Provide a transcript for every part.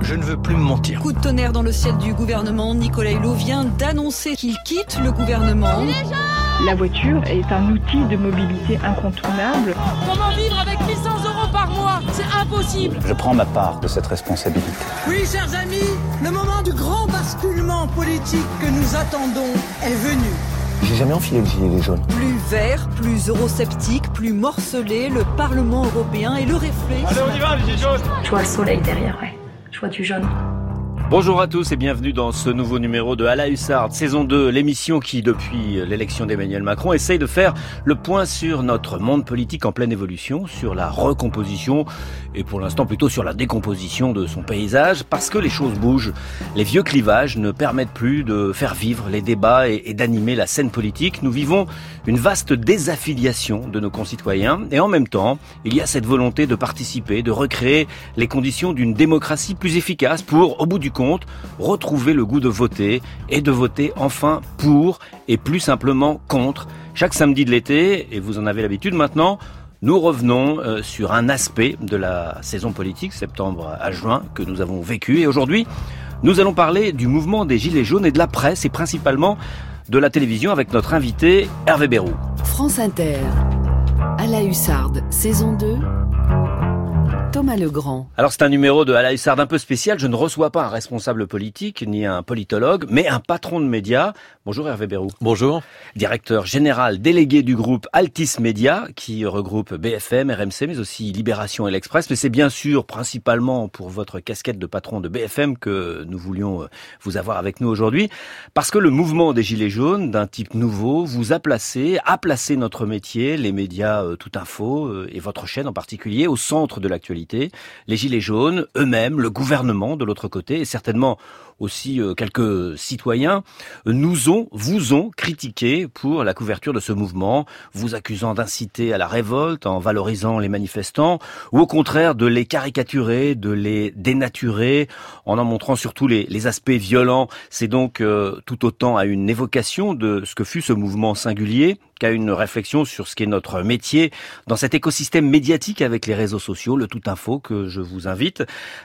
Je ne veux plus me mentir. Coup de tonnerre dans le ciel du gouvernement. Nicolas Hulot vient d'annoncer qu'il quitte le gouvernement. La voiture est un outil de mobilité incontournable. Comment vivre avec 1100 euros par mois? C'est impossible Je prends ma part de cette responsabilité. Oui, chers amis, le moment du grand basculement politique que nous attendons est venu. J'ai jamais enfilé le gilet jaune. Plus vert, plus eurosceptique, plus morcelé, le Parlement européen et le réflexe. Allez, on y va, le gilet jaune Je vois le soleil derrière, ouais. Je vois du jaune. Bonjour à tous et bienvenue dans ce nouveau numéro de À la Hussarde, saison 2, l'émission qui, depuis l'élection d'Emmanuel Macron, essaye de faire le point sur notre monde politique en pleine évolution, sur la recomposition et pour l'instant plutôt sur la décomposition de son paysage, parce que les choses bougent. Les vieux clivages ne permettent plus de faire vivre les débats et, et d'animer la scène politique. Nous vivons une vaste désaffiliation de nos concitoyens et en même temps, il y a cette volonté de participer, de recréer les conditions d'une démocratie plus efficace pour, au bout du retrouver le goût de voter et de voter enfin pour et plus simplement contre. Chaque samedi de l'été, et vous en avez l'habitude maintenant, nous revenons euh, sur un aspect de la saison politique, septembre à juin, que nous avons vécu. Et aujourd'hui, nous allons parler du mouvement des Gilets jaunes et de la presse, et principalement de la télévision avec notre invité Hervé Bérou. France Inter, à la Hussarde, saison 2. Thomas Legrand. Alors c'est un numéro de la un peu spécial. Je ne reçois pas un responsable politique ni un politologue, mais un patron de médias. Bonjour Hervé Bérou. Bonjour. Directeur général délégué du groupe Altis Média, qui regroupe BFM, RMC, mais aussi Libération et l'Express. Mais c'est bien sûr principalement pour votre casquette de patron de BFM que nous voulions vous avoir avec nous aujourd'hui, parce que le mouvement des Gilets jaunes, d'un type nouveau, vous a placé, a placé notre métier, les médias euh, tout info euh, et votre chaîne en particulier, au centre de l'actualité les Gilets jaunes, eux-mêmes, le gouvernement de l'autre côté, et certainement aussi euh, quelques citoyens, nous ont, vous ont critiqué pour la couverture de ce mouvement, vous accusant d'inciter à la révolte en valorisant les manifestants, ou au contraire de les caricaturer, de les dénaturer, en en montrant surtout les, les aspects violents. C'est donc euh, tout autant à une évocation de ce que fut ce mouvement singulier qu'à une réflexion sur ce qu'est notre métier dans cet écosystème médiatique avec les réseaux sociaux, le tout info que je vous invite.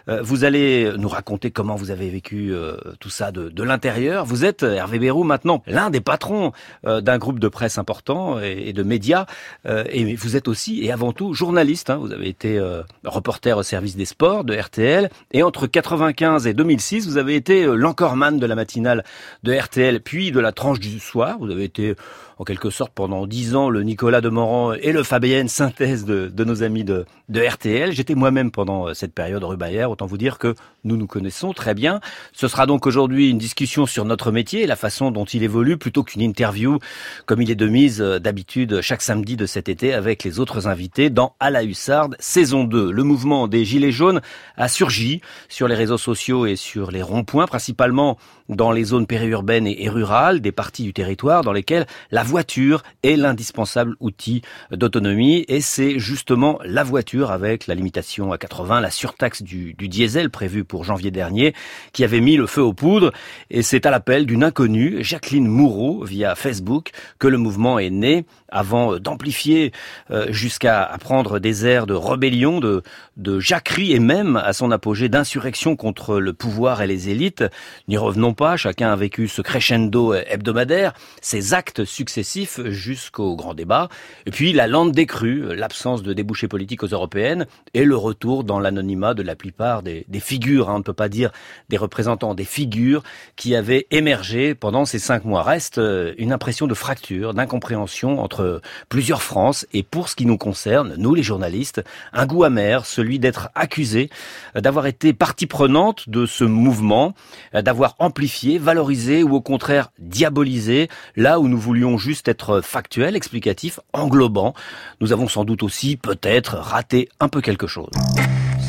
Euh, vous allez nous raconter comment vous avez vécu euh, tout ça de, de l'intérieur. Vous êtes, Hervé Bérou, maintenant l'un des patrons euh, d'un groupe de presse important et, et de médias. et vous êtes aussi et avant tout journaliste. Hein. Vous avez été reporter au service des sports de RTL. Et entre 95 et 2006, vous avez été l'encoreman de la matinale de RTL, puis de la tranche du soir. Vous avez été en quelque sorte pendant dix ans le Nicolas de Morand et le Fabienne synthèse de, de nos amis de, de RTL. J'étais moi-même pendant cette période Bayer, autant vous dire que nous nous connaissons très bien. Ce sera donc aujourd'hui une discussion sur notre métier et la façon dont il évolue plutôt qu'une interview comme il est de mise d'habitude chaque samedi de cet été avec les autres invités dans À la Hussarde saison 2. Le mouvement des Gilets jaunes a surgi sur les réseaux sociaux et sur les ronds-points, principalement dans les zones périurbaines et rurales, des parties du territoire dans lesquelles la voiture est l'indispensable outil d'autonomie et c'est justement la voiture avec la limitation à 80, la surtaxe du, diesel prévue pour janvier dernier qui avait mis le feu aux poudres et c'est à l'appel d'une inconnue, Jacqueline Moureau, via Facebook, que le mouvement est né avant d'amplifier euh, jusqu'à prendre des airs de rébellion, de, de jacquerie et même à son apogée d'insurrection contre le pouvoir et les élites. N'y revenons pas, chacun a vécu ce crescendo hebdomadaire, ces actes successifs jusqu'au grand débat, et puis la lente décrue, l'absence de débouchés politiques aux européennes et le retour dans l'anonymat de la plupart des, figures, hein, on ne peut pas dire des représentants, des figures qui avaient émergé pendant ces cinq mois. Reste une impression de fracture, d'incompréhension entre plusieurs France et pour ce qui nous concerne, nous les journalistes, un goût amer, celui d'être accusé d'avoir été partie prenante de ce mouvement, d'avoir amplifié, valorisé ou au contraire diabolisé là où nous voulions juste être factuels, explicatifs, englobants. Nous avons sans doute aussi peut-être raté un peu quelque chose.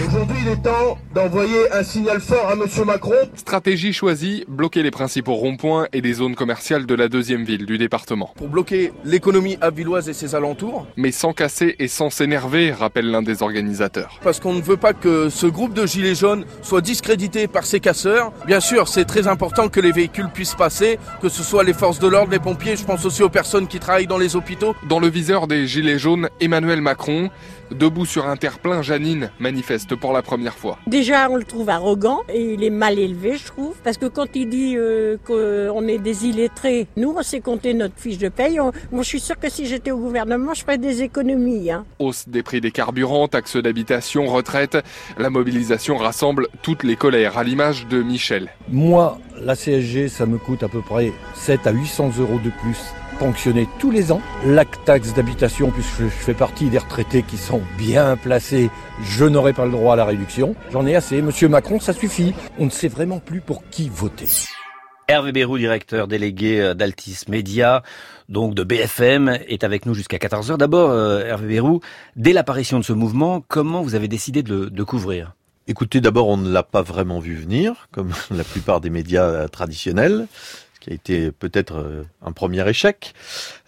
Aujourd'hui, il est temps d'envoyer un signal fort à Monsieur Macron. Stratégie choisie, bloquer les principaux ronds-points et les zones commerciales de la deuxième ville du département. Pour bloquer l'économie avilloise et ses alentours. Mais sans casser et sans s'énerver, rappelle l'un des organisateurs. Parce qu'on ne veut pas que ce groupe de gilets jaunes soit discrédité par ces casseurs. Bien sûr, c'est très important que les véhicules puissent passer, que ce soit les forces de l'ordre, les pompiers, je pense aussi aux personnes qui travaillent dans les hôpitaux. Dans le viseur des gilets jaunes, Emmanuel Macron, Debout sur un terre-plein, Janine manifeste pour la première fois. Déjà, on le trouve arrogant et il est mal élevé, je trouve, parce que quand il dit euh, qu'on est des illettrés, nous, on sait compter notre fiche de paye. moi, je suis sûr que si j'étais au gouvernement, je ferais des économies. Hein. Hausse des prix des carburants, taxes d'habitation, retraite. La mobilisation rassemble toutes les colères, à l'image de Michel. Moi, la CSG, ça me coûte à peu près 7 à 800 euros de plus ponctionner tous les ans. La taxe d'habitation, puisque je fais partie des retraités qui sont bien placés, je n'aurai pas le droit à la réduction. J'en ai assez. Monsieur Macron, ça suffit. On ne sait vraiment plus pour qui voter. Hervé Bérou, directeur délégué euh, d'Altis Média, donc de BFM, est avec nous jusqu'à 14h. D'abord, euh, Hervé Bérou, dès l'apparition de ce mouvement, comment vous avez décidé de le de couvrir? Écoutez, d'abord, on ne l'a pas vraiment vu venir, comme la plupart des médias euh, traditionnels qui a été peut-être un premier échec.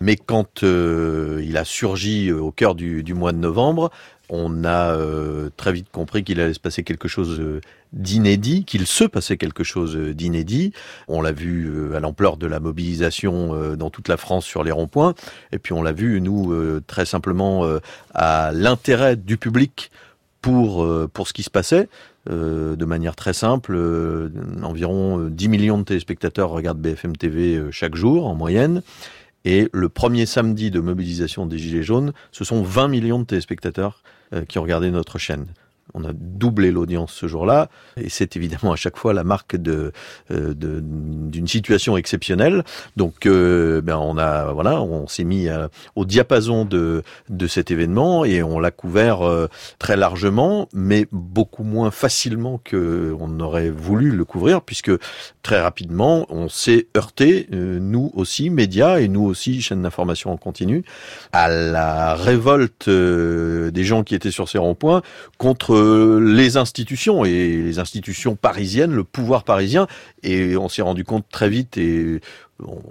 Mais quand il a surgi au cœur du, mois de novembre, on a euh, très vite compris qu'il allait se passer quelque chose euh, d'inédit, qu'il se passait quelque chose euh, d'inédit. On l'a vu à l'ampleur de la mobilisation dans toute la France sur les ronds-points, et puis on l'a vu, nous, très simplement, à l'intérêt du public pour ce qui se passait. De manière très simple, environ 10 millions de téléspectateurs regardent BFM TV chaque jour en moyenne. Et le premier samedi de mobilisation des Gilets jaunes, ce sont 20 millions de téléspectateurs euh, qui ont regardé notre chaîne. On a doublé l'audience ce jour-là, et c'est évidemment à chaque fois la marque de euh, d'une situation exceptionnelle. Donc, euh, ben on a voilà, on s'est mis au diapason de de cet événement et on l'a couvert très largement, mais beaucoup moins facilement que on aurait voulu le couvrir, puisque très rapidement on s'est heurté, nous aussi médias et nous aussi chaîne d'information en continu, à la révolte des gens qui étaient sur ces ronds-points contre les institutions et les institutions parisiennes, le pouvoir parisien. Et on s'est rendu compte très vite, et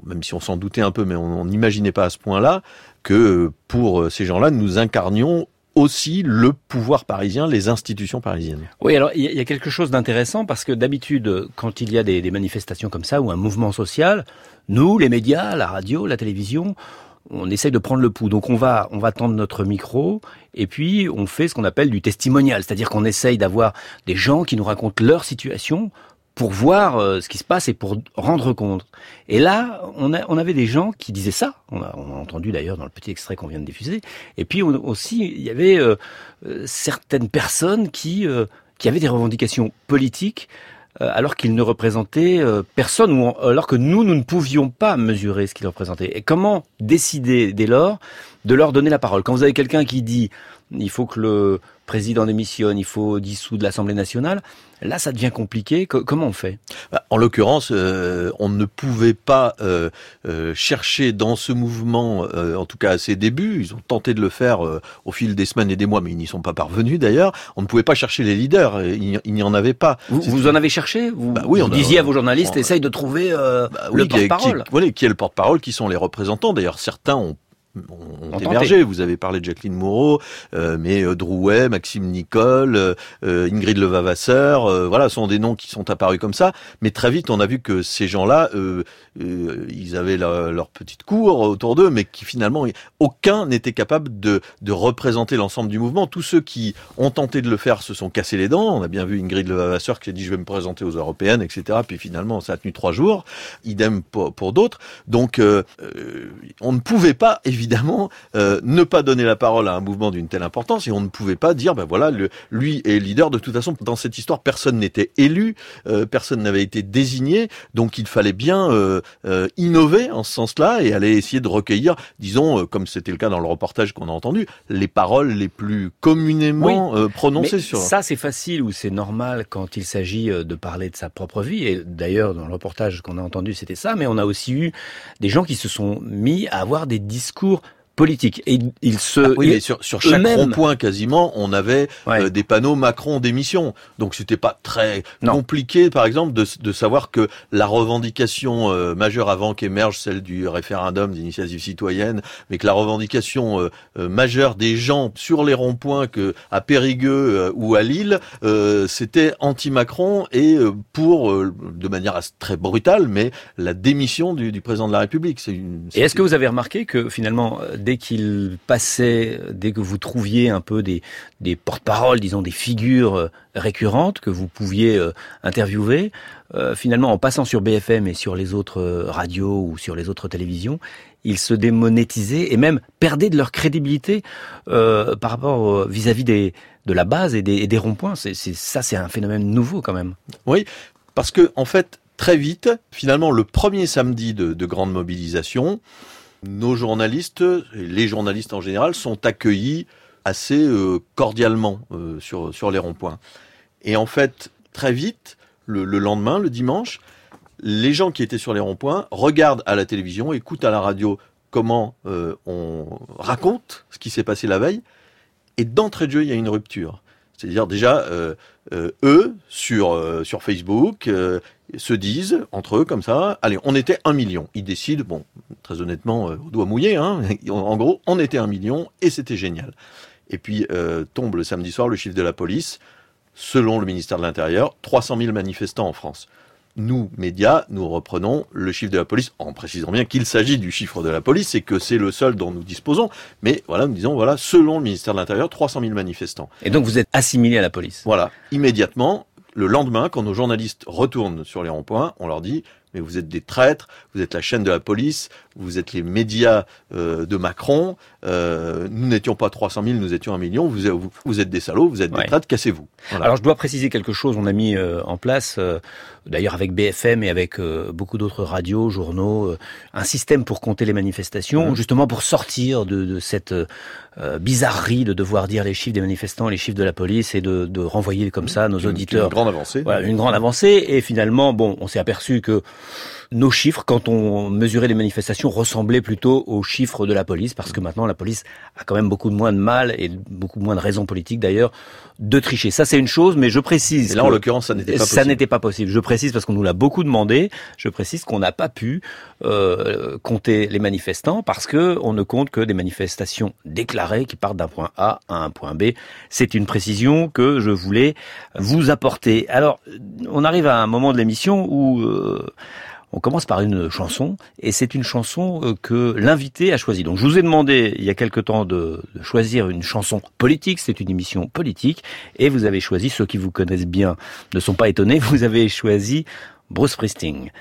même si on s'en doutait un peu, mais on n'imaginait pas à ce point-là, que pour ces gens-là, nous incarnions aussi le pouvoir parisien, les institutions parisiennes. Oui, alors il y, a quelque chose d'intéressant parce que d'habitude, quand il y a des, des manifestations comme ça ou un mouvement social, nous, les médias, la radio, la télévision, on essaye de prendre le pouls. Donc on va, on va tendre notre micro et puis on fait ce qu'on appelle du testimonial, c'est-à-dire qu'on essaye d'avoir des gens qui nous racontent leur situation pour voir euh, ce qui se passe et pour rendre compte. Et là, on, a, on avait des gens qui disaient ça. On a, on a entendu d'ailleurs dans le petit extrait qu'on vient de diffuser. Et puis on, aussi, il y avait euh, euh, certaines personnes qui, qui avaient des revendications politiques euh, alors qu'il ne représentait euh, personne, ou alors que nous, nous ne pouvions pas mesurer ce qu'il représentait. Et comment décider dès lors de leur donner la parole? Quand vous avez quelqu'un qui dit il faut que le président démissionne, il faut dissoudre l'Assemblée nationale. Là, ça devient compliqué. comment on fait? Bah, En l'occurrence, euh, on ne pouvait pas euh, euh, chercher dans ce mouvement, en tout cas à ses débuts, ils ont tenté de le faire au fil des semaines et des mois, mais ils n'y sont pas parvenus d'ailleurs. On ne pouvait pas chercher les leaders, il n'y en avait pas. Vous, en avez cherché? Vous, bah oui, on disiez à vos journalistes, essaye de trouver bah le porte-parole. Qui, qui est le porte-parole, qui sont les représentants. D'ailleurs, certains ont ont, émergé. Vous avez parlé de Jacqueline Moreau, euh, mais euh, Drouet, Maxime Nicole, euh, Ingrid Levavasseur, voilà, sont des noms qui sont apparus comme ça. Mais très vite, on a vu que ces gens-là, ils avaient leur, petite cour autour d'eux, mais qui finalement, aucun n'était capable de, de représenter l'ensemble du mouvement. Tous ceux qui ont tenté de le faire se sont cassés les dents. On a bien vu Ingrid Levavasseur qui a dit je vais me présenter aux européennes, etc. Puis finalement, ça a tenu trois jours. Idem pour, pour d'autres. Donc, on ne pouvait pas évidemment évidemment euh, ne pas donner la parole à un mouvement d'une telle importance et on ne pouvait pas dire ben voilà le, lui est leader de toute façon. Dans cette histoire personne n'était élu euh, personne n'avait été désigné donc il fallait bien euh, innover en ce sens-là et aller essayer de recueillir disons comme c'était le cas dans le reportage qu'on a entendu les paroles les plus communément prononcées sur ça c'est facile ou c'est normal quand il s'agit de parler de sa propre vie. Et d'ailleurs dans le reportage qu'on a entendu c'était ça mais on a aussi eu des gens qui se sont mis à avoir des discours politique. Et il se. Ah oui, mais sur, sur chaque rond-point quasiment, on avait euh, des panneaux Macron démission. Donc c'était pas très compliqué, par exemple, de, de, savoir que la revendication euh, majeure avant qu'émerge celle du référendum d'initiative citoyenne, mais que la revendication euh, majeure des gens sur les ronds-points que à Périgueux ou à Lille, c'était anti-Macron et pour, de manière très brutale, mais la démission du, du président de la République. Et est-ce que vous avez remarqué que finalement dès qu'il passait, dès que vous trouviez un peu des, des porte-paroles, disons des figures euh, récurrentes que vous pouviez euh, interviewer, euh, finalement en passant sur BFM et sur les autres radios ou sur les autres télévisions, ils se démonétisaient et même perdaient de leur crédibilité par rapport vis-à-vis de la base et des, des ronds-points. C'est, ça, c'est un phénomène nouveau quand même. Oui, parce que en fait, très vite, finalement, le premier samedi de grande mobilisation, nos journalistes, les journalistes en général, sont accueillis assez euh, cordialement euh, sur, sur les ronds-points. Et en fait, très vite, le, le, lendemain, le dimanche, les gens qui étaient sur les ronds-points regardent à la télévision, écoutent à la radio comment euh, on raconte ce qui s'est passé la veille, et d'entrée de jeu, il y a une rupture. C'est-à-dire déjà, euh, eux, sur, euh, sur Facebook, euh, se disent entre eux comme ça, allez, on était un million. Ils décident, bon, très honnêtement, au doigt mouillé, hein, en gros, on était un million et c'était génial. Et puis tombe le samedi soir le chiffre de la police, selon le ministère de l'Intérieur, 300 000 manifestants en France nous, médias, nous reprenons le chiffre de la police, en précisant bien qu'il s'agit du chiffre de la police et que c'est le seul dont nous disposons. Mais voilà, nous disons, voilà, selon le ministère de l'Intérieur, 300 000 manifestants. Et donc vous êtes assimilé à la police Voilà, immédiatement. Le lendemain, quand nos journalistes retournent sur les ronds-points, on leur dit, mais vous êtes des traîtres, vous êtes la chaîne de la police, vous êtes les médias euh, de Macron, euh, nous n'étions pas 300 000, nous étions un million, vous, vous, vous êtes des salauds, vous êtes des traîtres, cassez-vous. Voilà. Alors je dois préciser quelque chose, on a mis euh, en place, d'ailleurs avec BFM et avec beaucoup d'autres radios, journaux, un système pour compter les manifestations, mmh. justement pour sortir de, de cette bizarrerie de devoir dire les chiffres des manifestants, les chiffres de la police et de, de renvoyer comme ça nos auditeurs. Une grande avancée. Voilà, une grande avancée. Et finalement, bon, on s'est aperçu que nos chiffres, quand on mesurait les manifestations, ressemblaient plutôt aux chiffres de la police, parce que maintenant la police a quand même beaucoup moins de mal et beaucoup moins de raisons politiques d'ailleurs de tricher. Ça c'est une chose, mais je précise. Et là en l'occurrence ça n'était pas possible. Ça n'était pas possible. Je précise parce qu'on nous l'a beaucoup demandé. Je précise qu'on n'a pas pu euh, compter les manifestants parce que on ne compte que des manifestations déclarées qui partent d'un point A à un point B. C'est une précision que je voulais vous apporter. Alors on arrive à un moment de l'émission où euh, on commence par une chanson, et c'est une chanson euh, que l'invité a choisie. Donc je vous ai demandé il y a quelque temps de, choisir une chanson politique, c'est une émission politique, et vous avez choisi, ceux qui vous connaissent bien ne sont pas étonnés, vous avez choisi Bruce Springsteen.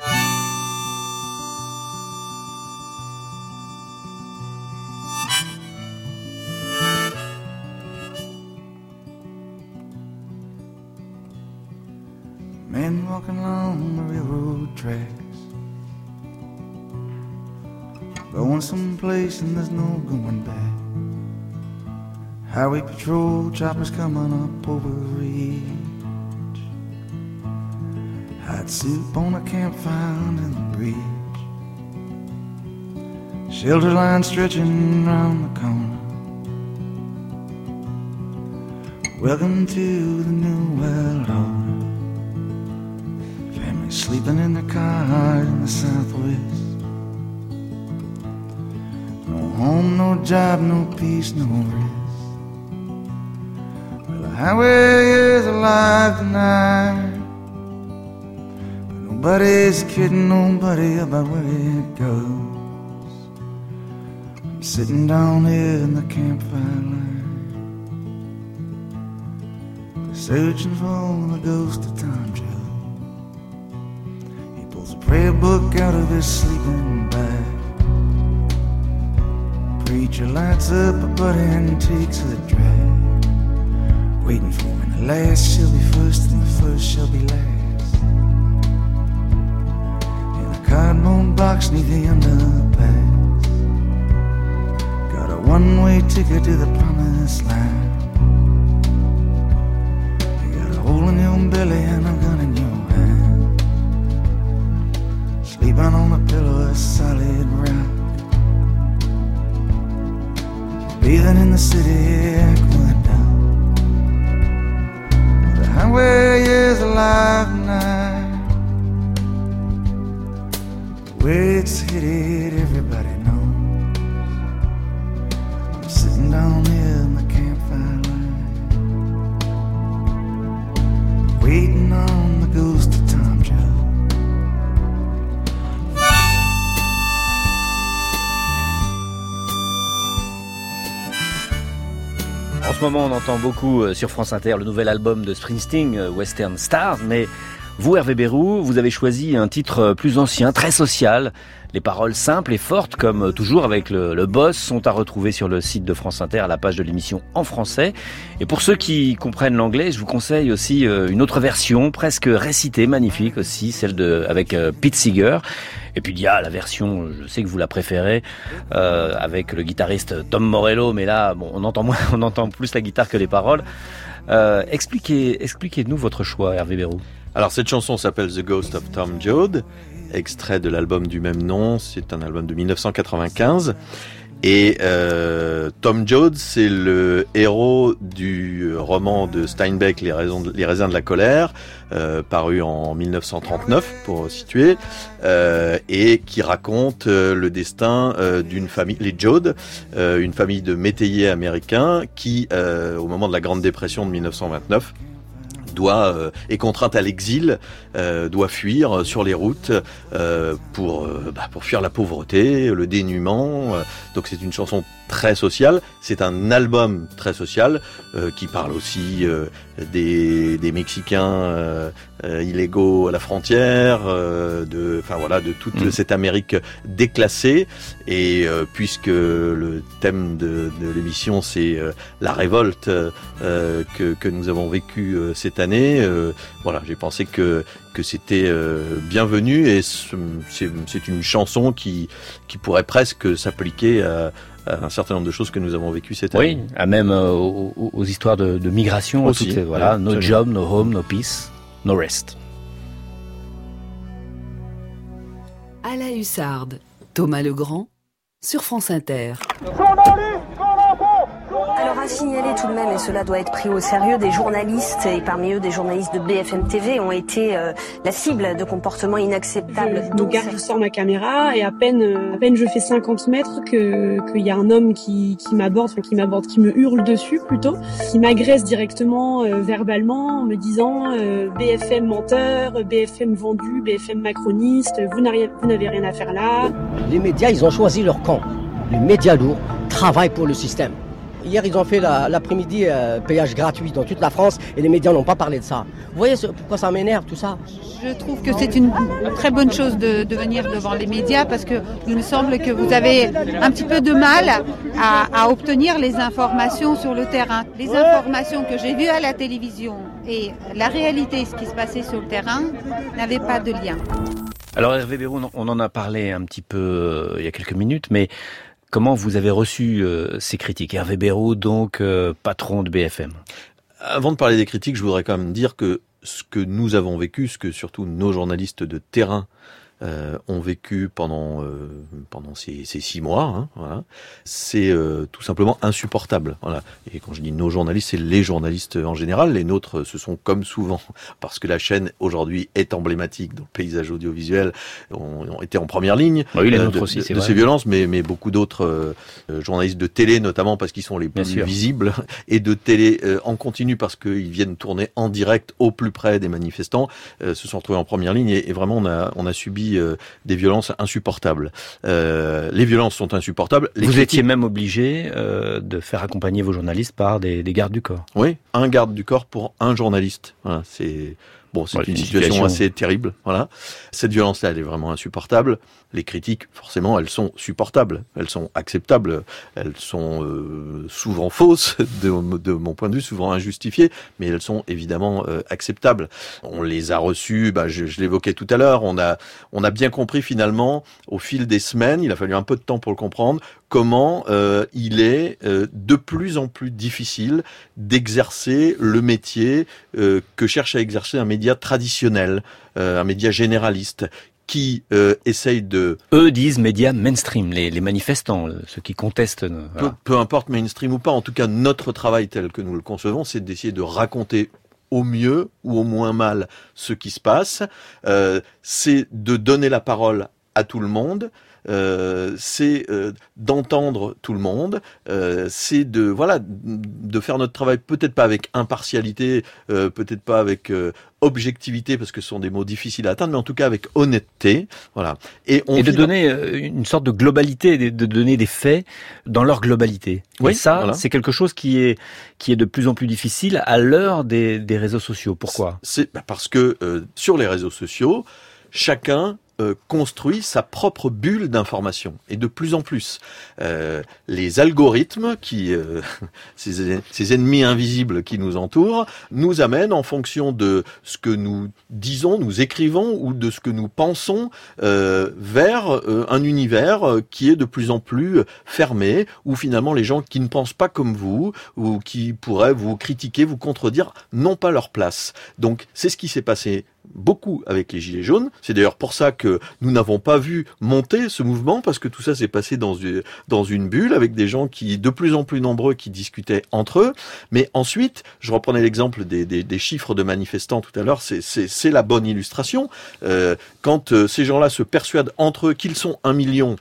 Highway patrol choppers coming up over ridge. Hot soup on a campfire in the bridge. Shelter line stretching round the corner. Welcome to the new world order. Family sleeping in their cars in the southwest. No home, no job, no peace, no rest. Highway is alive tonight. But nobody's kidding nobody about where it goes. I'm sitting down here in the campfire line. Searching for the ghost of Tom Joe. He pulls a prayer book out of his sleeping bag. Preacher lights up a butt and takes a drag. Waiting for when the last shall be first and the first shall be last. In a cardboard box neath the underpass. Got a one way ticket to the promised land. You got a hole in your belly and a gun in your hand. Sleeping on a pillow of solid rock. Breathing in the city and where is alive now? Which city everybody knows? I'm sitting down moment, on entend beaucoup euh, sur France Inter le nouvel album de Springsteen, euh, Western Stars, mais vous, Hervé Bérou, vous avez choisi un titre euh, plus ancien, très social. Les paroles simples et fortes, comme toujours avec le, le, boss, sont à retrouver sur le site de France Inter à la page de l'émission en français. Et pour ceux qui comprennent l'anglais, je vous conseille aussi une autre version, presque récitée, magnifique aussi, celle de avec Pete Seeger. Et puis il y a la version, je sais que vous la préférez, euh, avec le guitariste Tom Morello, mais là, bon, on entend moins, on entend plus la guitare que les paroles. Euh, expliquez, expliquez-nous votre choix, Hervé Bérou. Alors cette chanson s'appelle The Ghost of Tom Joad, extrait de l'album du même nom. C'est un album de 1995. Et euh, Tom Joad, c'est le héros du roman de Steinbeck, Les, raisins de la colère, euh, paru en 1939 pour situer, euh, et qui raconte le destin d'une famille, les Joad, une famille de métayers américains qui, au moment de la Grande Dépression de 1929, doit euh, est contrainte à l'exil, euh, doit fuir sur les routes euh, pour bah, pour fuir la pauvreté, le dénuement. donc c'est une chanson très sociale. C'est un album très social qui parle aussi des, des Mexicains illégaux à la frontière, de enfin voilà de toute mmh. cette Amérique déclassée. Et puisque le thème de, de l'émission c'est la révolte que que nous avons vécu cette année. Euh, voilà, j'ai pensé que que c'était euh, bienvenu et c'est une chanson qui qui pourrait presque s'appliquer à, à, un certain nombre de choses que nous avons vécues cette année. Oui, à même euh, aux, aux, histoires de, de migration aussi. Toutes, voilà, no job, no home, no peace, no rest. À la hussarde, Thomas Legrand sur France Inter. Alors à signaler tout de même, et cela doit être pris au sérieux, des journalistes, et parmi eux des journalistes de BFM TV, ont été euh, la cible de comportements inacceptables. Je, donc je sors ma caméra et à peine, à peine je fais 50 mètres que qu'il y a un homme qui, qui m'aborde, enfin qui m'aborde, qui me hurle dessus plutôt, qui m'agresse directement euh, verbalement en me disant euh, BFM menteur, BFM vendu, BFM macroniste, vous n'avez rien à faire là. Les médias, ils ont choisi leur camp. Les médias lourds travaillent pour le système. Hier, ils ont fait l'après-midi euh, péage gratuit dans toute la France et les médias n'ont pas parlé de ça. Vous voyez ce, pourquoi ça m'énerve tout ça? Je trouve que c'est une très bonne chose de, de, venir devant les médias parce que il me semble que vous avez un petit peu de mal à, à obtenir les informations sur le terrain. Les informations que j'ai vues à la télévision et la réalité, ce qui se passait sur le terrain, n'avaient pas de lien. Alors Hervé Bérou, on en a parlé un petit peu euh, il y a quelques minutes, mais Comment vous avez reçu euh, ces critiques? Hervé Bérou, donc euh, patron de BFM. Avant de parler des critiques, je voudrais quand même dire que ce que nous avons vécu, ce que surtout nos journalistes de terrain euh, ont vécu pendant euh, pendant ces, ces, six mois. Hein, voilà. C'est euh, tout simplement insupportable. Voilà. Et quand je dis nos journalistes, c'est les journalistes en général. Les nôtres, ce sont comme souvent, parce que la chaîne aujourd'hui est emblématique dans le paysage audiovisuel, ont, ont été en première ligne oui, les euh, nôtres de, aussi, de, de ces violences, mais mais beaucoup d'autres euh, journalistes de télé notamment parce qu'ils sont les plus visibles et de télé en continu parce qu'ils viennent tourner en direct au plus près des manifestants, se sont retrouvés en première ligne et, et vraiment on a on a subi euh, des violences insupportables. Euh, les violences sont insupportables. Les Vous critiques... étiez même obligé euh, de faire accompagner vos journalistes par des, des, gardes du corps. Oui, un garde du corps pour un journaliste. Voilà, c'est Bon, c'est ouais, une, situation, situation, assez terrible. Voilà. Cette violence-là, elle est vraiment insupportable. Les critiques, forcément, elles sont supportables, elles sont acceptables, elles sont euh, souvent fausses, de, de, mon point de vue, souvent injustifiées, mais elles sont évidemment euh, acceptables. On les a reçues, bah, je, je l'évoquais tout à l'heure, on a, on a bien compris finalement, au fil des semaines, il a fallu un peu de temps pour le comprendre, comment euh, il est euh, de plus en plus difficile d'exercer le métier euh, que cherche à exercer un média traditionnel, un média généraliste qui essaye de... Eux disent médias mainstream, les, les, manifestants, ceux qui contestent... Voilà. Peu, peu importe mainstream ou pas, en tout cas notre travail tel que nous le concevons, c'est d'essayer de raconter au mieux ou au moins mal ce qui se passe, c'est de donner la parole à tout le monde, euh, c'est euh, d'entendre tout le monde, euh, c'est de voilà de faire notre travail peut-être pas avec impartialité, euh, peut-être pas avec euh, objectivité parce que ce sont des mots difficiles à atteindre, mais en tout cas avec honnêteté, voilà. Et, on et de donner une sorte de globalité, de, donner des faits dans leur globalité. Oui, et ça, voilà. c'est quelque chose qui est qui est de plus en plus difficile à l'heure des, des réseaux sociaux. Pourquoi? C'est bah, parce que euh, sur les réseaux sociaux, chacun euh, construit sa propre bulle d'information. Et de plus en plus euh, les algorithmes qui euh, ces, ces, ennemis invisibles qui nous entourent nous amènent en fonction de ce que nous disons nous écrivons ou de ce que nous pensons euh, vers euh, un univers qui est de plus en plus fermé où finalement les gens qui ne pensent pas comme vous ou qui pourraient vous critiquer vous contredire n'ont pas leur place. Donc c'est ce qui s'est passé beaucoup avec les Gilets jaunes. C'est d'ailleurs pour ça que nous n'avons pas vu monter ce mouvement, parce que tout ça s'est passé dans une, bulle, avec des gens qui, de plus en plus nombreux, qui discutaient entre eux. Mais ensuite, je reprenais l'exemple des, chiffres de manifestants tout à l'heure, c'est la bonne illustration. Euh, quand euh, ces gens-là se persuadent entre eux qu'ils sont un million,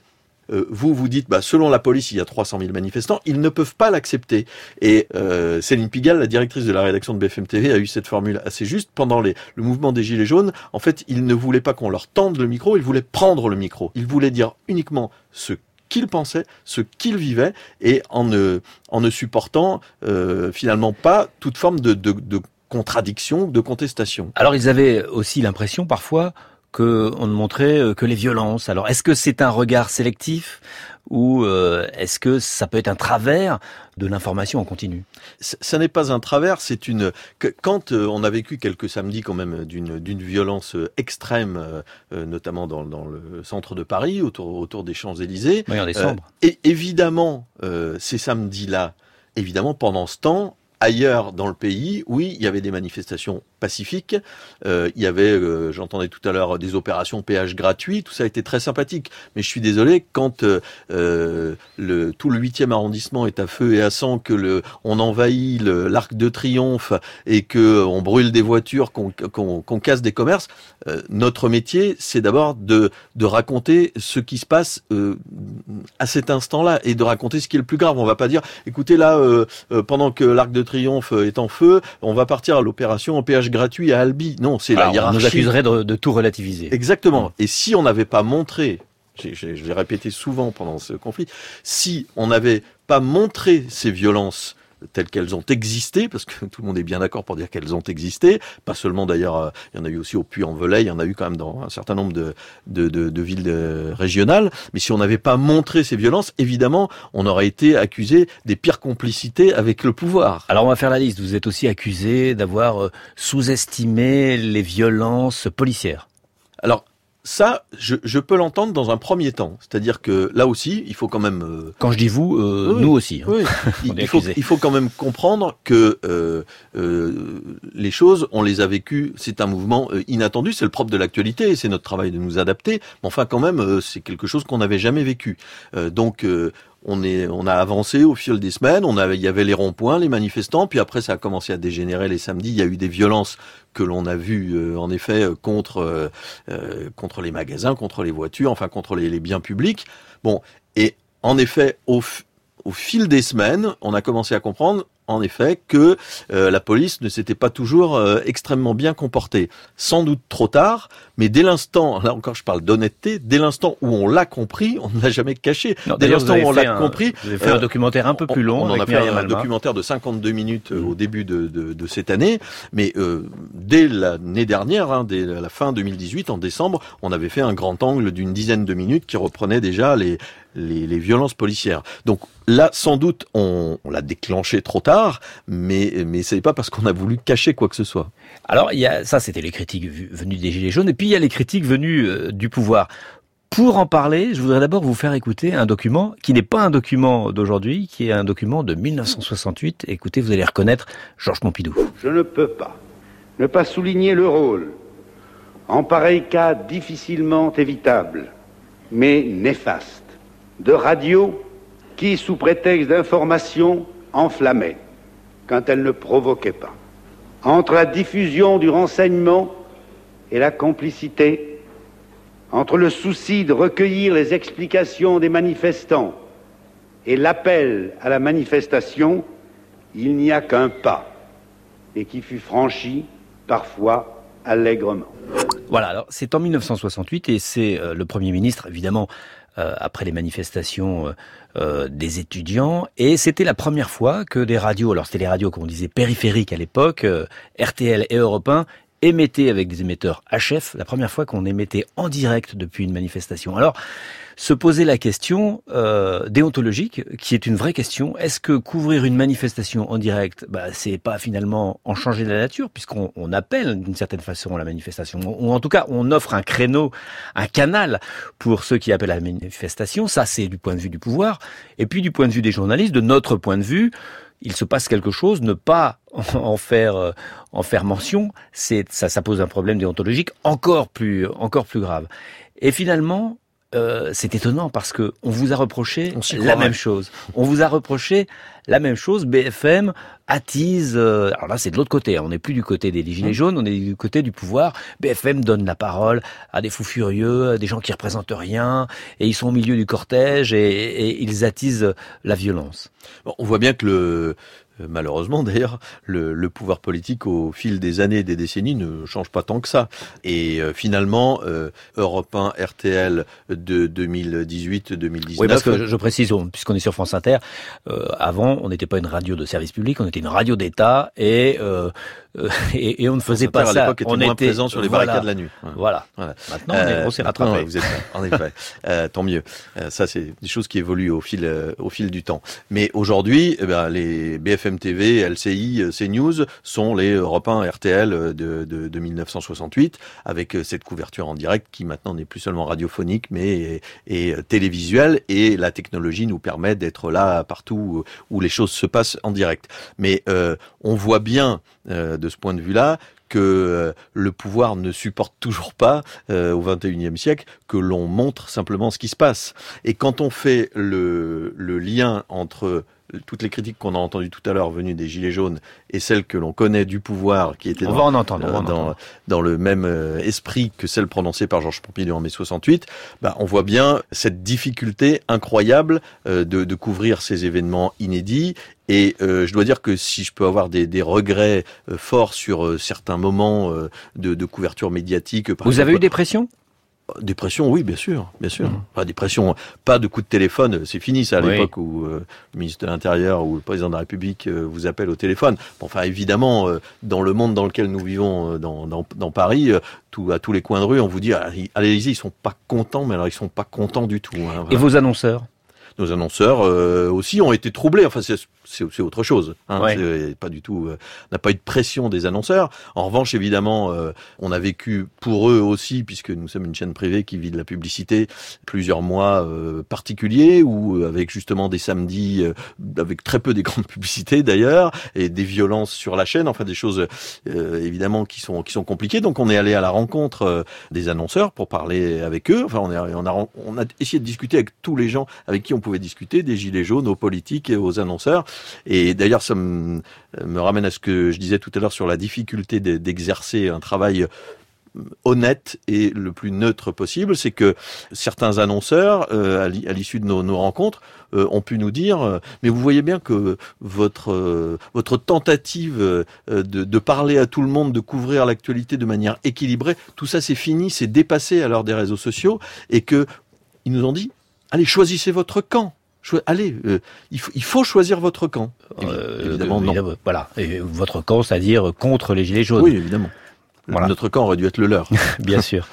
euh, vous vous dites, bah, selon la police, il y a 300 000 manifestants, ils ne peuvent pas l'accepter. Et euh, Céline Pigalle, la directrice de la rédaction de BFM TV, a eu cette formule assez juste. Pendant les, le mouvement des Gilets jaunes, en fait, ils ne voulaient pas qu'on leur tende le micro, ils voulaient prendre le micro. Ils voulaient dire uniquement ce qu'ils pensaient, ce qu'ils vivaient, et en ne, en ne supportant euh, finalement pas toute forme de, de, de contradiction, de contestation. Alors ils avaient aussi l'impression parfois qu'on ne montrait que les violences. Alors, est-ce que c'est un regard sélectif ou euh, est-ce que ça peut être un travers de l'information en continu? Ce n'est pas un travers, c'est une. Quand euh, on a vécu quelques samedis quand même d'une violence extrême, euh, notamment dans, dans, le centre de Paris, autour autour des Champs Élysées. Oui, en décembre. et évidemment, ces samedis-là, évidemment pendant ce temps, ailleurs dans le pays, oui, il y avait des manifestations pacifiques, euh, il y avait, euh, j'entendais tout à l'heure, des opérations péage gratuits, tout ça a été très sympathique. Mais je suis désolé, quand euh, tout le 8e arrondissement est à feu et à sang, que le, envahit l'Arc de Triomphe et que on brûle des voitures, qu'on qu qu casse des commerces, notre métier, c'est d'abord de, raconter ce qui se passe à cet instant-là et de raconter ce qui est le plus grave. On va pas dire, écoutez là, pendant que l'Arc de Triomphe est en feu, on va partir à l'opération en péage gratuit à Albi. Non, c'est la hiérarchie. On nous accuserait de, de tout relativiser. Exactement. Et si on n'avait pas montré, je l'ai répété souvent pendant ce conflit, si on n'avait pas montré ces violences telles qu'elles ont existé, parce que tout le monde est bien d'accord pour dire qu'elles ont existé, pas seulement d'ailleurs, il y en a eu aussi au Puy-en-Velay, il y en a eu quand même dans un certain nombre de, de, de, de villes de, régionales, mais si on n'avait pas montré ces violences, évidemment, on aurait été accusé des pires complicités avec le pouvoir. Alors on va faire la liste, vous êtes aussi accusé d'avoir sous-estimé les violences policières. Alors, ça, je, je peux l'entendre dans un premier temps. C'est-à-dire que là aussi, il faut quand même. Euh... Quand je dis vous, euh, oui, nous aussi. Hein. Oui. il, il, faut, il faut quand même comprendre que euh, euh, les choses, on les a vécues. C'est un mouvement euh, inattendu. C'est le propre de l'actualité c'est notre travail de nous adapter. Mais enfin, quand même, euh, c'est quelque chose qu'on n'avait jamais vécu. donc on, est, on a avancé au fil des semaines. On avait, il y avait les ronds-points, les manifestants, puis après ça a commencé à dégénérer les samedis. Il y a eu des violences que l'on a vues euh, en effet contre euh, contre les magasins, contre les voitures, enfin contre les, biens publics. Bon, et en effet, au fil des semaines, on a commencé à comprendre en effet que euh, la police ne s'était pas toujours euh, extrêmement bien comportée. Sans doute trop tard, mais dès l'instant, là encore je parle d'honnêteté, dès l'instant où on l'a compris, on ne l'a jamais caché. Non, dès l'instant où on l'a compris... Vous fait euh, un documentaire un peu plus long. On, on en a fait un documentaire de 52 minutes mmh. au début de, de, de, cette année, mais dès l'année dernière, hein, dès la fin 2018, en décembre, on avait fait un grand angle d'une dizaine de minutes qui reprenait déjà les, les, les, violences policières. Donc là, sans doute, on, on l'a déclenché trop tard, mais mais mais c'est pas parce qu'on a voulu cacher quoi que ce soit. Alors il y a ça, c'était les critiques venues des gilets jaunes, et puis il y a les critiques venues euh, du pouvoir. Pour en parler, je voudrais d'abord vous faire écouter un document qui n'est pas un document d'aujourd'hui, qui est un document de 1968. Écoutez, vous allez reconnaître Georges Pompidou. Je ne peux pas ne pas souligner le rôle, en pareil cas difficilement évitable, mais néfaste, de radio qui, sous prétexte d'information, enflammait quand elle ne provoquait pas. Entre la diffusion du renseignement et la complicité, entre le souci de recueillir les explications des manifestants et l'appel à la manifestation, il n'y a qu'un pas, et qui fut franchi parfois allègrement. Voilà, alors c'est en 1968 et c'est euh, le Premier ministre, évidemment, après les manifestations euh, euh, des étudiants, et c'était la première fois que des radios, alors c'était les radios qu'on disait périphériques à l'époque, euh, RTL et Europe 1, émettaient avec des émetteurs HF, la première fois qu'on émettait en direct depuis une manifestation. Alors, se poser la question euh, déontologique, qui est une vraie question. Est-ce que couvrir une manifestation en direct, bah, c'est pas finalement en changer la nature, puisqu'on on appelle d'une certaine façon la manifestation, ou en tout cas on offre un créneau, un canal pour ceux qui appellent à la manifestation. Ça, c'est du point de vue du pouvoir, et puis du point de vue des journalistes, de notre point de vue. Il se passe quelque chose, ne pas en faire euh, en faire mention, c'est ça, ça pose un problème déontologique encore plus encore plus grave. Et finalement, euh, c'est étonnant parce que on vous a reproché la même chose. On vous a reproché la même chose. BFM attise. Euh, alors là, c'est de l'autre côté. On n'est plus du côté des gilets Mmh. jaunes, on est du côté du pouvoir. BFM donne la parole à des fous furieux, à des gens qui représentent rien, et ils sont au milieu du cortège et, et ils attisent la violence. Bon, on voit bien que le malheureusement d'ailleurs, le, le pouvoir politique au fil des années et des décennies ne change pas tant que ça. Et euh, finalement, euh, Europe 1, RTL de 2018-2019. Oui, parce que je, précise, on- puisqu'on est sur France Inter, euh, avant, on n'était pas une radio de service public, on était une radio d'État et, euh, euh, et, et on ne faisait pas à ça. l'époque, était on moins était présent sur les voilà. barricades la nuit. Voilà. Voilà. Maintenant, on, est, on s'est maintenant, rattrapé. Vous êtes, en effet, Euh, tant mieux. Euh, ça, c'est des choses qui évoluent au fil, euh, au fil du temps. Mais aujourd'hui, eh ben, les BFM TV, LCI, euh, CNews sont les Europe 1, RTL euh, de, de, de 1968, avec euh, cette couverture en direct qui maintenant n'est plus seulement radiophonique, mais est, est, euh, télévisuelle. Et la technologie nous permet d'être là partout où les choses se passent en direct. Mais euh, on voit bien euh, de ce point de vue-là que euh, le pouvoir ne supporte toujours pas euh, au XXIe siècle que l'on montre simplement ce qui se passe. Et quand on fait le, le lien entre toutes les critiques qu'on a entendues tout à l'heure venues des Gilets jaunes et celles que l'on connaît du pouvoir qui étaient On dans, va en entendre, en dans, le même euh, esprit que celle prononcée par Georges Pompidou en mai 68, bah, on voit bien cette difficulté incroyable euh, de, de couvrir ces événements inédits. Et euh, je dois dire que si je peux avoir des, des regrets euh, forts sur euh, certains moments euh, de, de couverture médiatique, par Vous avez eu des pressions? Des pressions, oui, bien sûr, bien sûr. Enfin, des pressions, pas de coups de téléphone, c'est fini ça à Oui. l'époque où euh, le ministre de l'Intérieur ou le président de la République euh, vous appelle au téléphone. Bon, enfin, évidemment, euh, dans le monde dans lequel nous vivons, dans, dans, dans Paris, tout, à tous les coins de rue, on vous dit, allez, allez-y, ils sont pas contents, mais alors ils sont pas contents du tout. hein, Et vos annonceurs? Nos annonceurs euh, aussi ont été troublés. Enfin, c'est autre chose. Hein. Ouais. Pas du tout. euh, on n'a pas eu de pression des annonceurs. En revanche, évidemment, euh, on a vécu pour eux aussi, puisque nous sommes une chaîne privée qui vit de la publicité, plusieurs mois euh, particuliers euh, avec justement des samedis euh, avec très peu d'écran de publicité d'ailleurs et des violences sur la chaîne. Enfin, des choses euh, évidemment qui sont qui sont compliquées. Donc, on est allé à la rencontre des annonceurs pour parler avec eux. Enfin, on, est, on a on a essayé de discuter avec tous les gens avec qui on pouvait discuter, des gilets jaunes, aux politiques et aux annonceurs. Et d'ailleurs, ça me, ramène à ce que je disais tout à l'heure sur la difficulté de- d'exercer un travail honnête et le plus neutre possible, c'est que certains annonceurs, euh, à l'i- à l'issue de nos, rencontres, euh, ont pu nous dire, euh, mais vous voyez bien que votre tentative de, de parler à tout le monde, de couvrir l'actualité de manière équilibrée, tout ça c'est fini, c'est dépassé à l'heure des réseaux sociaux, et que ils nous ont dit, allez choisissez votre camp. Allez, euh, il, faut, il faut choisir votre camp. Évi- Euh, évidemment, non. évidemment, Voilà. Et votre camp, c'est-à-dire contre les gilets jaunes. Oui, évidemment. Voilà. Notre camp aurait dû être le leur. Bien sûr.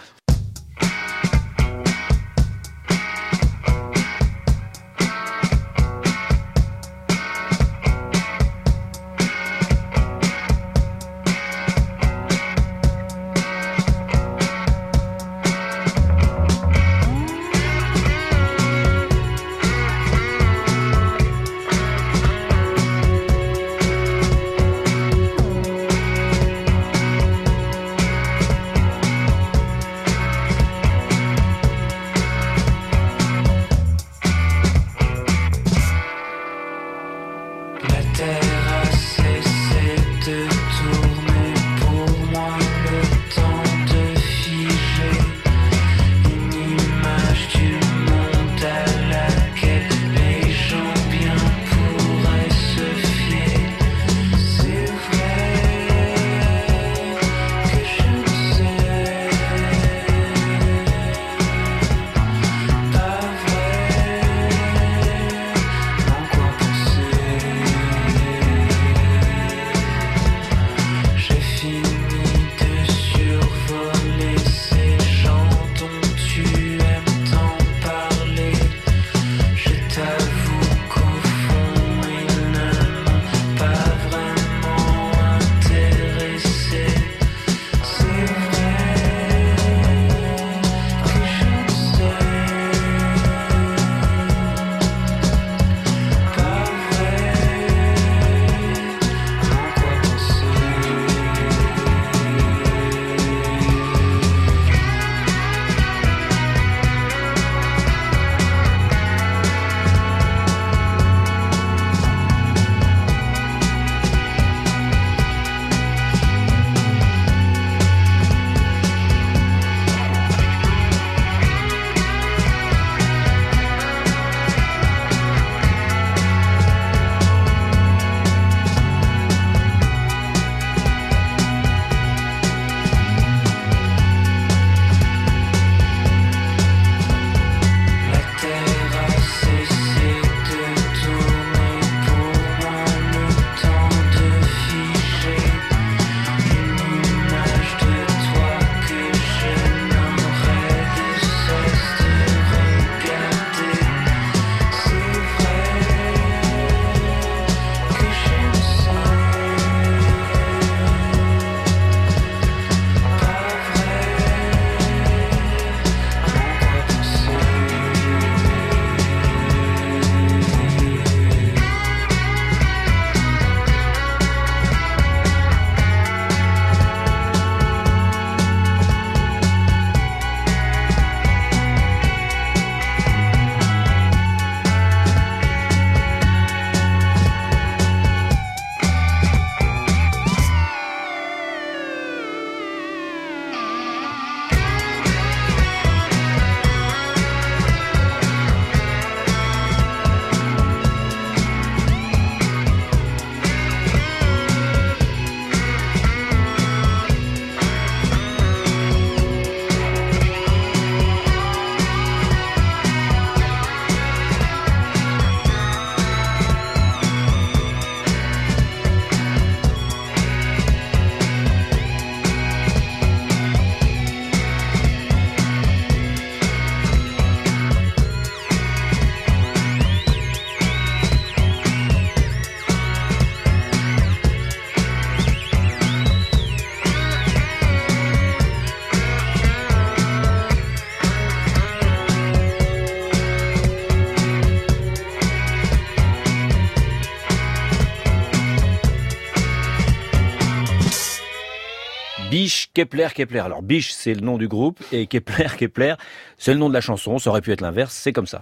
Kepler, Kepler. Alors Biche, c'est le nom du groupe et Kepler, Kepler, c'est le nom de la chanson. Ça aurait pu être l'inverse, c'est comme ça.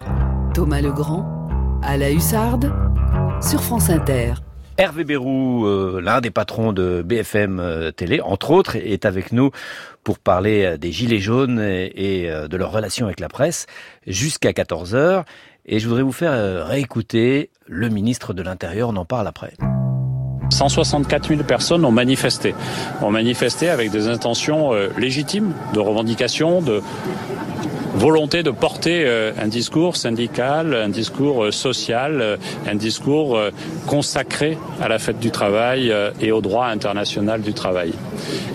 Thomas Legrand, à la Hussarde, sur France Inter. Hervé Bérou, euh, l'un des patrons de BFM euh, Télé, entre autres, est avec nous pour parler euh, des Gilets jaunes et, et de leur relation avec la presse jusqu'à 14h. Et je voudrais vous faire réécouter le ministre de l'Intérieur, on en parle après. 164 000 personnes ont manifesté. Ont manifesté avec des intentions légitimes de revendication, de volonté de porter euh, un discours syndical, un discours euh, social, euh, un discours consacré à la fête du travail et au droit international du travail.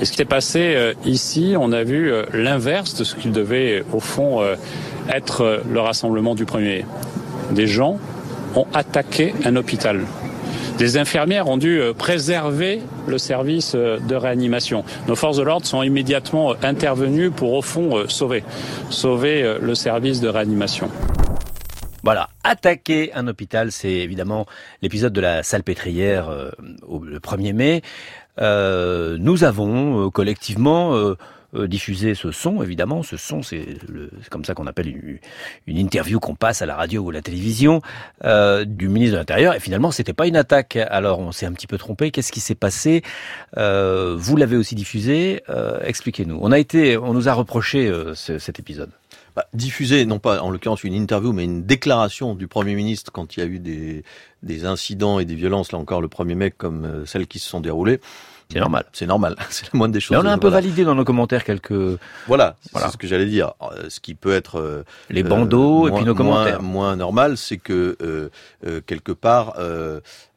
Et ce qui s'est passé ici, on a vu l'inverse de ce qu'il devait au fond être le rassemblement du premier. Des gens ont attaqué un hôpital des infirmières ont dû euh, préserver le service euh, de réanimation. Nos forces de l'ordre sont immédiatement euh, intervenues pour, au fond, sauver, sauver le service de réanimation. Voilà, attaquer un hôpital, c'est évidemment l'épisode de la salpêtrière le 1er mai. nous avons collectivement euh, diffuser ce son, évidemment. Ce son, c'est comme ça qu'on appelle une, interview qu'on passe à la radio ou à la télévision euh, du ministre de l'Intérieur. Et finalement, c'était pas une attaque. Alors, on s'est un petit peu trompé. Qu'est-ce qui s'est passé? Euh, Vous l'avez aussi diffusé. Euh, expliquez-nous. On on nous a reproché euh, ce, cet épisode. Bah, diffuser, non pas en l'occurrence une interview, mais une déclaration du Premier ministre quand il y a eu des, des incidents et des violences, là encore le 1er mai, comme euh, celles qui se sont déroulées. C'est normal. C'est normal. C'est la moindre des choses. Mais on a un peu validé dans nos commentaires quelques. Voilà. C'est ce que j'allais dire. Euh, ce qui peut être euh, les bandeaux et puis nos commentaires. Moins, moins normal, c'est que euh, quelque part,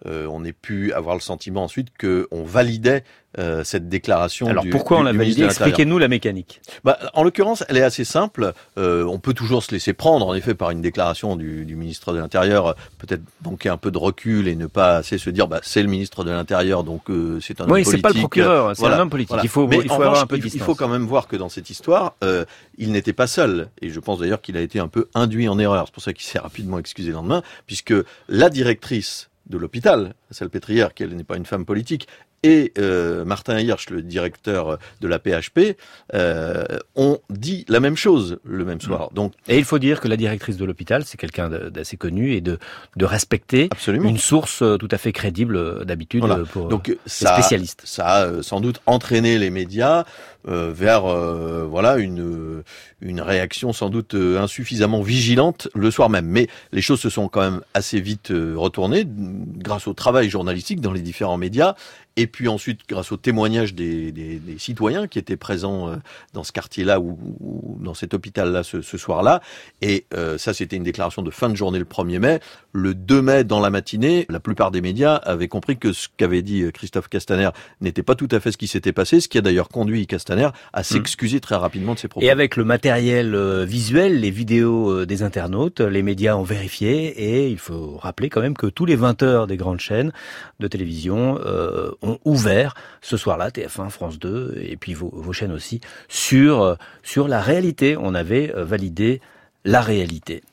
on ait pu avoir le sentiment ensuite que on validait euh, cette déclaration. Alors du, pourquoi on l'a validé Expliquez-nous la mécanique. Bah, en l'occurrence, elle est assez simple. Euh, on peut toujours se laisser prendre, en effet, par une déclaration du, du ministre de l'Intérieur, peut-être manquer un peu de recul et ne pas assez se dire, bah, c'est le ministre de l'Intérieur, donc euh, c'est un. Oui, c'est pas le procureur, c'est un homme politique. Il faut, il faut avoir un peu de distance. Il faut quand même voir que dans cette histoire, euh, il n'était pas seul. Et je pense d'ailleurs qu'il a été un peu induit en erreur. C'est pour ça qu'il s'est rapidement excusé le lendemain, puisque la directrice de l'hôpital, Salpêtrière, qui elle n'est pas une femme politique, et euh, Martin Hirsch, le directeur de la PHP, euh, ont dit la même chose le même soir. Mm. Donc, et il faut dire que la directrice de l'hôpital, c'est quelqu'un d'assez connu et de, de respecter absolument. une source euh, tout à fait crédible euh, d'habitude voilà. pour Donc, les ça, spécialistes. Ça a sans doute entraîné les médias euh, vers euh, voilà une une réaction sans doute insuffisamment vigilante le soir même. Mais les choses se sont quand même assez vite retournées grâce au travail journalistique dans les différents médias et puis ensuite grâce au témoignage des, des, des citoyens qui étaient présents euh, dans ce quartier-là ou, ou, dans cet hôpital-là ce, ce soir-là. Et euh, ça, c'était une déclaration de fin de journée le 1er mai. Le 2 mai, dans la matinée, la plupart des médias avaient compris que ce qu'avait dit euh, Christophe Castaner n'était pas tout à fait ce qui s'était passé, ce qui a d'ailleurs conduit Castaner à s'excuser mmh. très rapidement de ses propos. Et avec le matériel visuel, les vidéos des internautes, les médias ont vérifié et il faut rappeler quand même que tous les 20 heures des grandes chaînes de télévision euh, ont ouvert ce soir-là, TF1, France 2 et puis vos, chaînes aussi, sur, euh, sur la réalité. On avait euh, validé la réalité.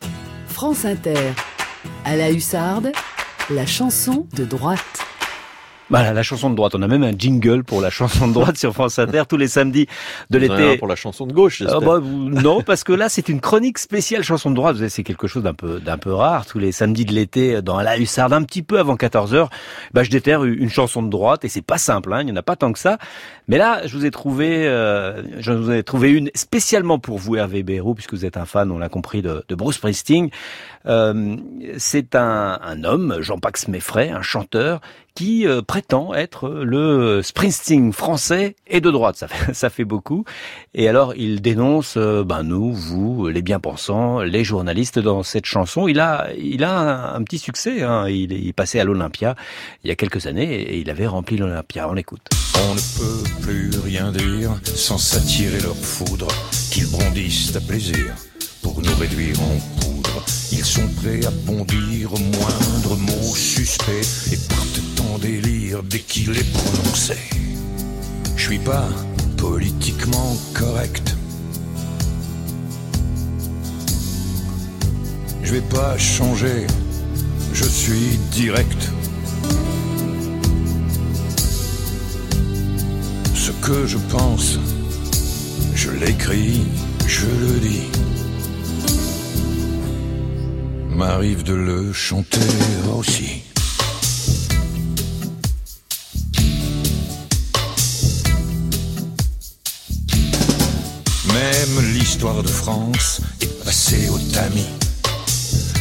France Inter, à la hussarde, la chanson de droite. Voilà, la chanson de droite. On a même un jingle pour la chanson de droite sur France Inter tous les samedis de l'été. Pour la chanson de gauche, euh, bah, Non, parce que là, c'est une chronique spéciale chanson de droite. C'est quelque chose d'un peu, d'un peu rare. Tous les samedis de l'été, dans la hussarde, un petit peu avant 14 heures, bah, je déterre une chanson de droite et c'est pas simple. Hein, il n'y en a pas tant que ça. Mais là, je vous ai trouvé, euh, je vous ai trouvé une spécialement pour vous, Hervé Bérou, puisque vous êtes un fan, on l'a compris, de, de Bruce Springsteen. Euh, c'est un, un homme, Jean-Pax Meffray, un chanteur, qui euh, prétend être le Springsteen français et de droite. Ça fait, ça fait beaucoup. Et alors, il dénonce, euh, ben nous, vous, les bien-pensants, les journalistes dans cette chanson. Il a, il a un, un petit succès. Hein. Il, est passé à l'Olympia il y a quelques années et il avait rempli l'Olympia. On l'écoute. On ne peut plus rien dire sans s'attirer leur foudre, qu'ils brandissent à plaisir pour nous réduire en poudre. Ils sont prêts à bondir au moindre mot suspect et partent délire dès qu'il est prononcé. Je suis pas politiquement correct. Je vais pas changer, je suis direct. Ce que je pense Je l'écris, je le dis. M'arrive de le chanter aussi. L'histoire de France est passée au tamis.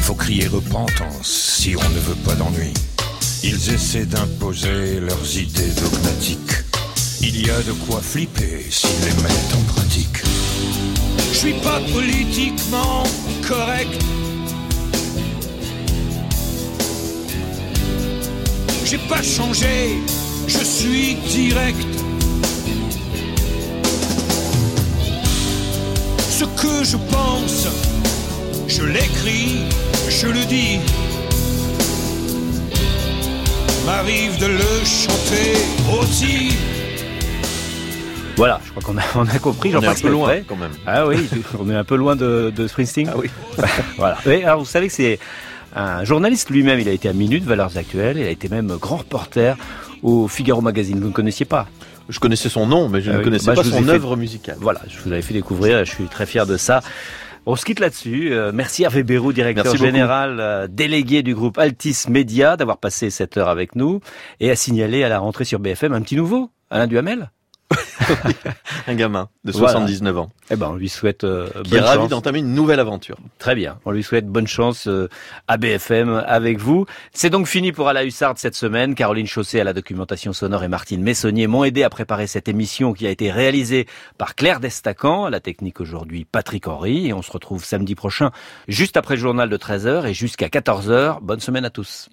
Faut crier repentance si on ne veut pas d'ennui. Ils essaient d'imposer leurs idées dogmatiques. Il y a de quoi flipper s'ils les mettent en pratique. Je suis pas politiquement correct. J'ai pas changé, je suis direct. Ce que je pense, je l'écris, je le dis. M'arrive de le chanter aussi. Voilà, je crois qu'on a, on a compris. On est un peu loin, quand même. Ah oui, on est un peu loin de, de Springsteen. Ah oui. voilà. Et alors, vous savez que c'est un journaliste lui-même. Il a été à Minute, Valeurs Actuelles. Il a été même grand reporter au Figaro Magazine. Vous ne connaissiez pas Je connaissais son nom, mais je Ah ne connaissais Bah, pas son fait- œuvre musicale. Voilà, je vous avais fait découvrir. Je suis très fier de ça. On se quitte là-dessus. Euh, merci Hervé Bérou, directeur Merci général, euh, délégué du groupe Altis Média, d'avoir passé cette heure avec nous et à signaler à la rentrée sur BFM un petit nouveau, Alain Duhamel. Un gamin de Voilà. 79 ans. Eh ben, on lui souhaite euh, Qui bonne est ravi d'entamer une nouvelle aventure. Très bien. On lui souhaite bonne chance euh, à BFM avec vous. C'est donc fini pour À la Hussarde cette semaine. Caroline Chausset à la documentation sonore et Martine Messonnier m'ont aidé à préparer cette émission qui a été réalisée par Claire Destacan. À la technique aujourd'hui, Patrick Henry. Et on se retrouve samedi prochain, juste après le journal de 13h et jusqu'à 14h. Bonne semaine à tous.